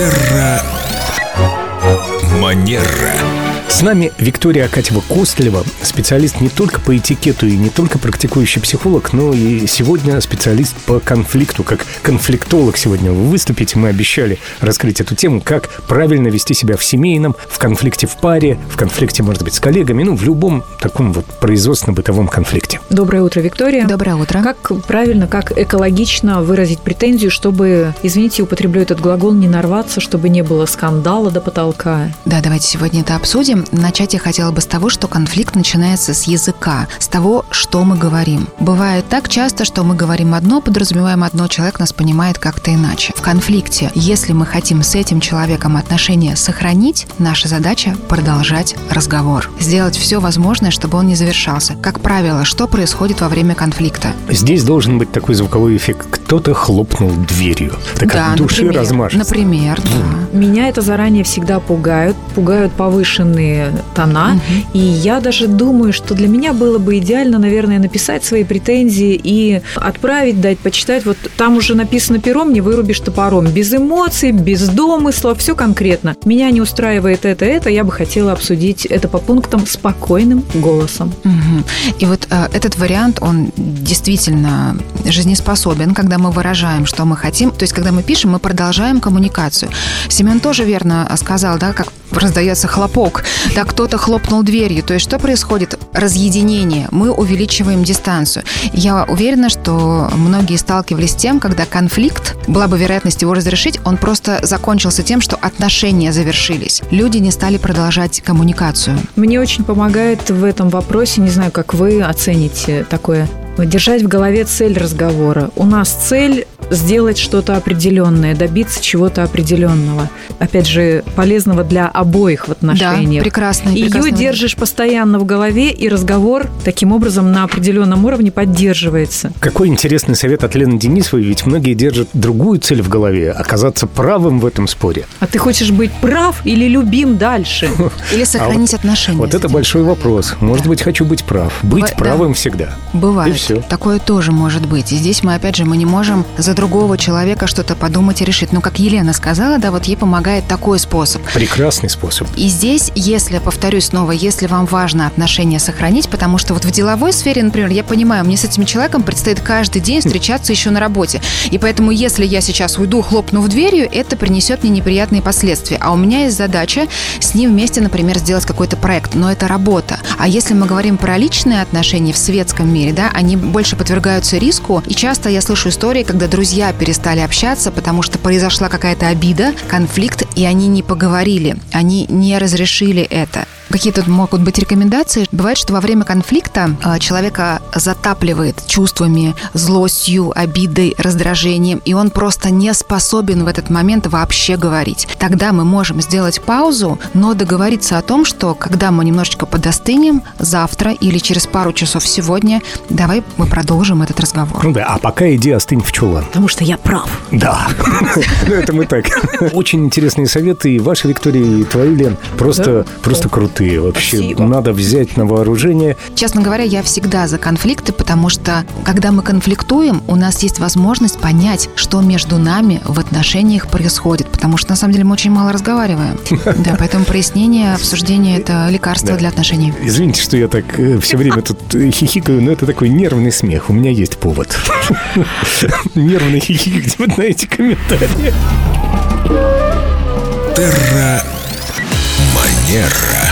Терра Манера. С нами Виктория Акатьева-Костлева, специалист не только по этикету и не только практикующий психолог, но и сегодня специалист по конфликту. Как конфликтолог сегодня вы выступите. Мы обещали раскрыть эту тему, как правильно вести себя в семейном, в конфликте в паре, в конфликте, может быть, с коллегами, ну, в любом таком вот производственно-бытовом конфликте. Доброе утро, Виктория. Доброе утро. Как правильно, как экологично выразить претензию, чтобы, извините, употреблю этот глагол, не нарваться, чтобы не было скандала до потолка? Да, давайте сегодня это обсудим. Начать я хотела бы с того, что конфликт начинается с языка, с того, что мы говорим. Бывает так часто, что мы говорим одно, подразумеваем одно, человек нас понимает как-то иначе. В конфликте, если мы хотим с этим человеком отношения сохранить, наша задача продолжать разговор. Сделать все возможное, чтобы он не завершался. Как правило, что происходит во время конфликта? Здесь должен быть такой звуковой эффект. Кто-то хлопнул дверью. Так да, от души например, размажется. Например, да. Меня это заранее всегда пугают, пугают повышенные тона. И я даже думаю, что для меня было бы идеально, наверное, написать свои претензии и отправить, дать почитать. Вот там уже написано пером, не вырубишь топором. Без эмоций, без домысла, все конкретно. Меня не устраивает это, это. Я бы хотела обсудить это по пунктам спокойным голосом. Мгм. И вот э, этот вариант, он действительно жизнеспособен, когда мы выражаем, что мы хотим. То есть, когда мы пишем, мы продолжаем коммуникацию. Семен тоже верно сказал, да, как раздается хлопок. Да, кто-то хлопнул дверью. То есть, что происходит? Разъединение. Мы увеличиваем дистанцию. Я уверена, что многие сталкивались с тем, когда конфликт, была бы вероятность его разрешить, он просто закончился тем, что отношения завершились. Люди не стали продолжать коммуникацию. Мне очень помогает в этом вопросе, не знаю, как вы оцените такое, держать в голове цель разговора. У нас цель сделать что-то определенное, добиться чего-то определенного. Опять же, полезного для обоих в отношениях. Да, прекрасно. Ее прекрасно. держишь постоянно в голове, и разговор таким образом на определенном уровне поддерживается. Какой интересный совет от Лены Денисовой, ведь многие держат другую цель в голове – оказаться правым в этом споре. А ты хочешь быть прав или любим дальше? Или сохранить отношения. Вот это большой вопрос. Может быть, хочу быть прав. Быть Б- да. правым всегда. Бывает. И всё. Такое тоже может быть. И здесь мы, опять же, мы не можем за другого человека что-то подумать и решить. Но, как Елена сказала, да, вот ей помогает такой способ. Прекрасный способ. И здесь, если, повторюсь снова, если вам важно отношения сохранить, потому что вот в деловой сфере, например, я понимаю, мне с этим человеком предстоит каждый день встречаться еще на работе. И поэтому, если я сейчас уйду, хлопнув дверью, это принесет мне неприятные последствия. А у меня есть задача с ним вместе, например, сделать какой-то проект. Но это работа. А если мы говорим про личные отношения в светском мире, да, они больше подвергаются риску. И часто я слышу истории, когда друзья перестали общаться, потому что произошла какая-то обида, конфликт, и они не поговорили, они не разрешили это. Какие тут могут быть рекомендации? Бывает, что во время конфликта э, человека затапливает чувствами, злостью, обидой, раздражением, и он просто не способен в этот момент вообще говорить. Тогда мы можем сделать паузу, но договориться о том, что когда мы немножечко подостынем, завтра или через пару часов сегодня, давай мы продолжим этот разговор. Ну да, а пока иди остынь в чулан. Потому что я прав. Да. Ну, это мы так. Очень интересные советы. И ваши, Виктория, и твои, Лен, просто, просто крутые. Вообще, Спасибо. надо взять на вооружение. Честно говоря, я всегда за конфликты, потому что, когда мы конфликтуем, у нас есть возможность понять, что между нами в отношениях происходит, потому что, на самом деле, мы очень мало разговариваем. Да, поэтому прояснение, обсуждение – это лекарство Да. для отношений. Извините, что я так все время тут э, хихикаю, но это такой нервный смех. У меня есть повод. Нервный хихик, где вы знаете комментарии. Терра Манера.